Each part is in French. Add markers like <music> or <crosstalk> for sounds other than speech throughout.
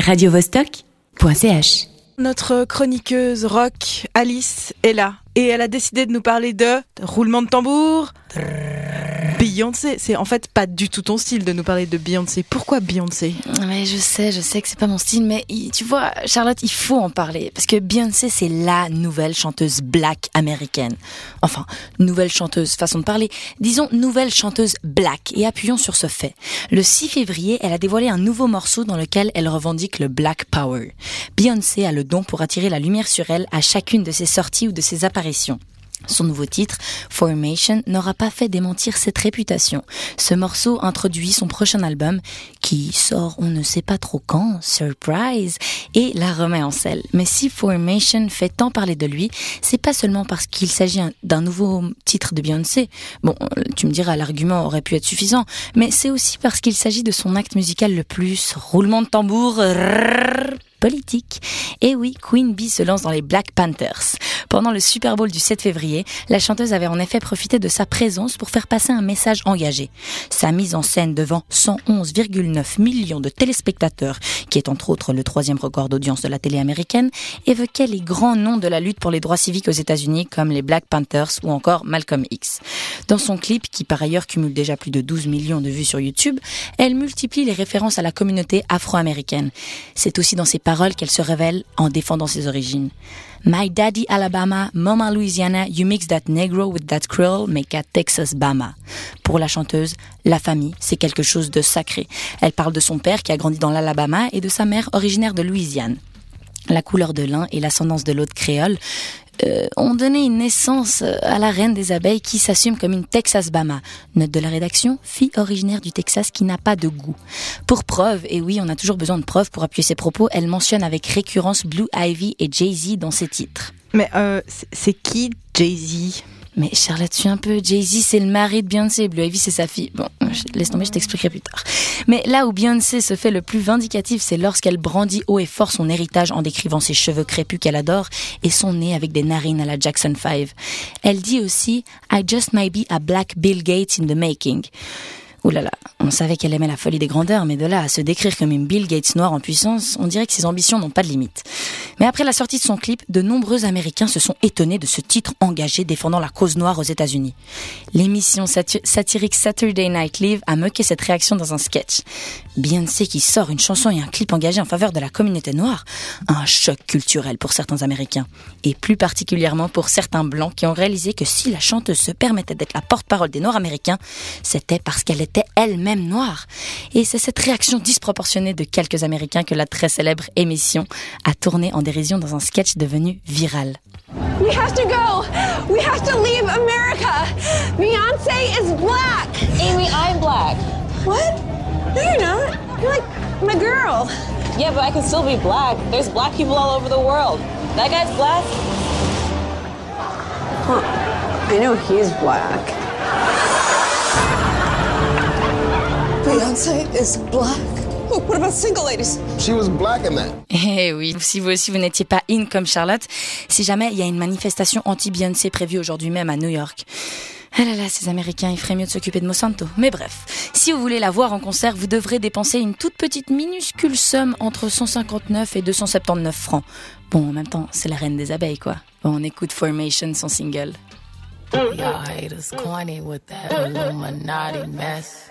radiovostok.ch. Notre chroniqueuse rock, Alice, est là. Et elle a décidé de nous parler de roulement de tambour. Beyoncé, c'est en fait pas du tout ton style de nous parler de Beyoncé. Pourquoi Beyoncé? Mais je sais, je sais que c'est pas mon style, mais tu vois, Charlotte, il faut en parler parce que Beyoncé, c'est la nouvelle chanteuse black américaine. Enfin, nouvelle chanteuse, façon de parler. Disons nouvelle chanteuse black et appuyons sur ce fait. Le 6 février, elle a dévoilé un nouveau morceau dans lequel elle revendique le Black Power. Beyoncé a le don pour attirer la lumière sur elle à chacune de ses sorties ou de ses apparitions. Son nouveau titre, Formation, n'aura pas fait démentir cette réputation. Ce morceau introduit son prochain album, qui sort on ne sait pas trop quand, surprise, et la remet en selle. Mais si Formation fait tant parler de lui, c'est pas seulement parce qu'il s'agit d'un nouveau titre de Beyoncé. Bon, tu me diras, l'argument aurait pu être suffisant, mais c'est aussi parce qu'il s'agit de son acte musical le plus roulement de tambour politique. Et oui, Queen Bee se lance dans les Black Panthers. Pendant le Super Bowl du 7 février, la chanteuse avait en effet profité de sa présence pour faire passer un message engagé. Sa mise en scène devant 111,9 millions de téléspectateurs, qui est entre autres le troisième record d'audience de la télé américaine, évoquait les grands noms de la lutte pour les droits civiques aux États-Unis comme les Black Panthers ou encore Malcolm X. Dans son clip, qui par ailleurs cumule déjà plus de 12 millions de vues sur YouTube, elle multiplie les références à la communauté afro-américaine. C'est aussi dans ses paroles qu'elle se révèle en défendant ses origines. My daddy Alabama, mama Louisiana, you mix that negro with that Creole, make a Texas Bama. Pour la chanteuse, la famille, c'est quelque chose de sacré. Elle parle de son père qui a grandi dans l'Alabama et de sa mère originaire de Louisiane. La couleur de l'un et l'ascendance de l'autre créole euh, ont donné une naissance euh, à la reine des abeilles qui s'assume comme une Texas Bama. Note de la rédaction, fille originaire du Texas qui n'a pas de goût. Pour preuve, et oui, on a toujours besoin de preuves pour appuyer ses propos, elle mentionne avec récurrence Blue Ivy et Jay-Z dans ses titres. Mais euh, c'est qui Jay-Z? Mais Charlotte, tu un peu. Jay-Z, c'est le mari de Beyoncé. Blue Ivy, c'est sa fille. Bon, laisse tomber, je t'expliquerai plus tard. Mais là où Beyoncé se fait le plus vindicatif, c'est lorsqu'elle brandit haut et fort son héritage en décrivant ses cheveux crépus qu'elle adore et son nez avec des narines à la Jackson 5. Elle dit aussi I just might be a black Bill Gates in the making. Ouh là là, on savait qu'elle aimait la folie des grandeurs, mais de là à se décrire comme une Bill Gates noire en puissance, on dirait que ses ambitions n'ont pas de limite. Mais après la sortie de son clip, de nombreux Américains se sont étonnés de ce titre engagé défendant la cause noire aux États-Unis. L'émission satirique Saturday Night Live a moqué cette réaction dans un sketch. Beyoncé qui sort une chanson et un clip engagé en faveur de la communauté noire, un choc culturel pour certains Américains, et plus particulièrement pour certains Blancs qui ont réalisé que si la chanteuse se permettait d'être la porte-parole des Noirs américains, c'était parce qu'elle était était elle-même noire. Et c'est cette réaction disproportionnée de quelques Américains que la très célèbre émission a tourné en dérision dans un sketch devenu viral. We have to go. We have to leave America. Beyonce is black. Amy, I'm black. What? No, you're not. You're like my girl. Yeah, but I can still be black. There's black people all over the world. That guy's black. Huh. I know he's black. Eh oui, si vous aussi vous n'étiez pas in comme Charlotte, si jamais il y a une manifestation anti-Beyoncé prévue aujourd'hui même à New York. Ah là là, ces Américains, il ferait mieux de s'occuper de Monsanto. Mais bref, si vous voulez la voir en concert, vous devrez dépenser une toute petite minuscule somme entre 159 et 279 francs. Bon, en même temps, c'est la reine des abeilles, quoi. Bon, on écoute Formation, son single. Y'all haters corny with that Illuminati mess.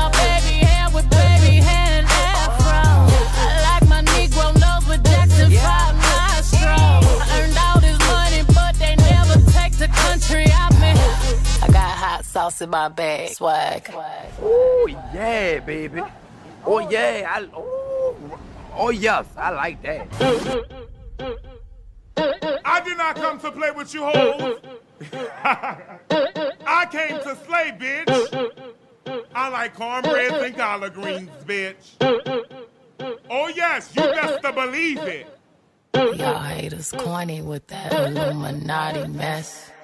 Hot sauce in my bag, swag. Oh yeah, baby. Oh yeah, I, oh, oh yes, I like that. I did not come to play with you hoes. <laughs> I came to slay, bitch. I like cornbread and collard greens, bitch. Oh yes, you best to believe it. Y'all haters corny with that Illuminati mess.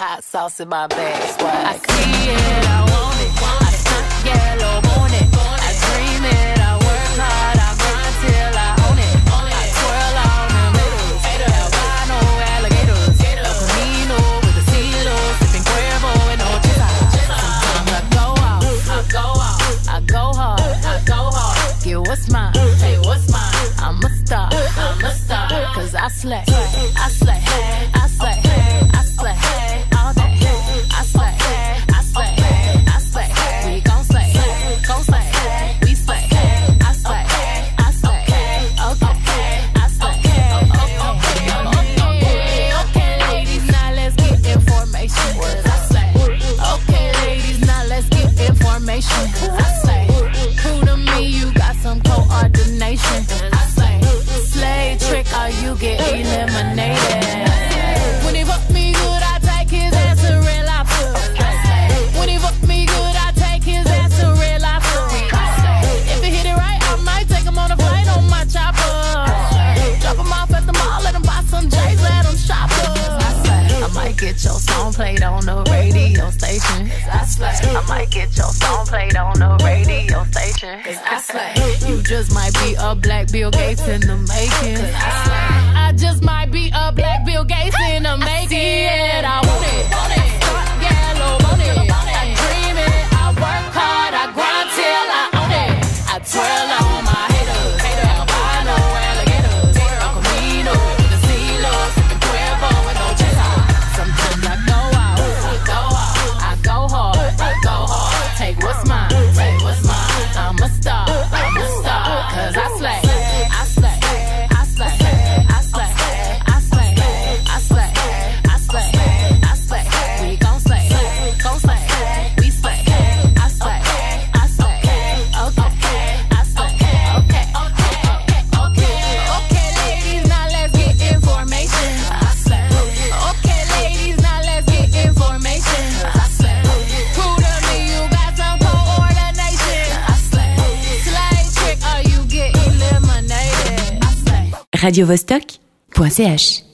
hot sauce in my bag. I see it, I want it. I stuck yellow want it. get your song played on the radio station. I slay. I might get your song played on the radio station. Cause I slay. You just might be a black Bill Gates in the making. Cause I. I just might be a black Bill Gates in the radiovostok.ch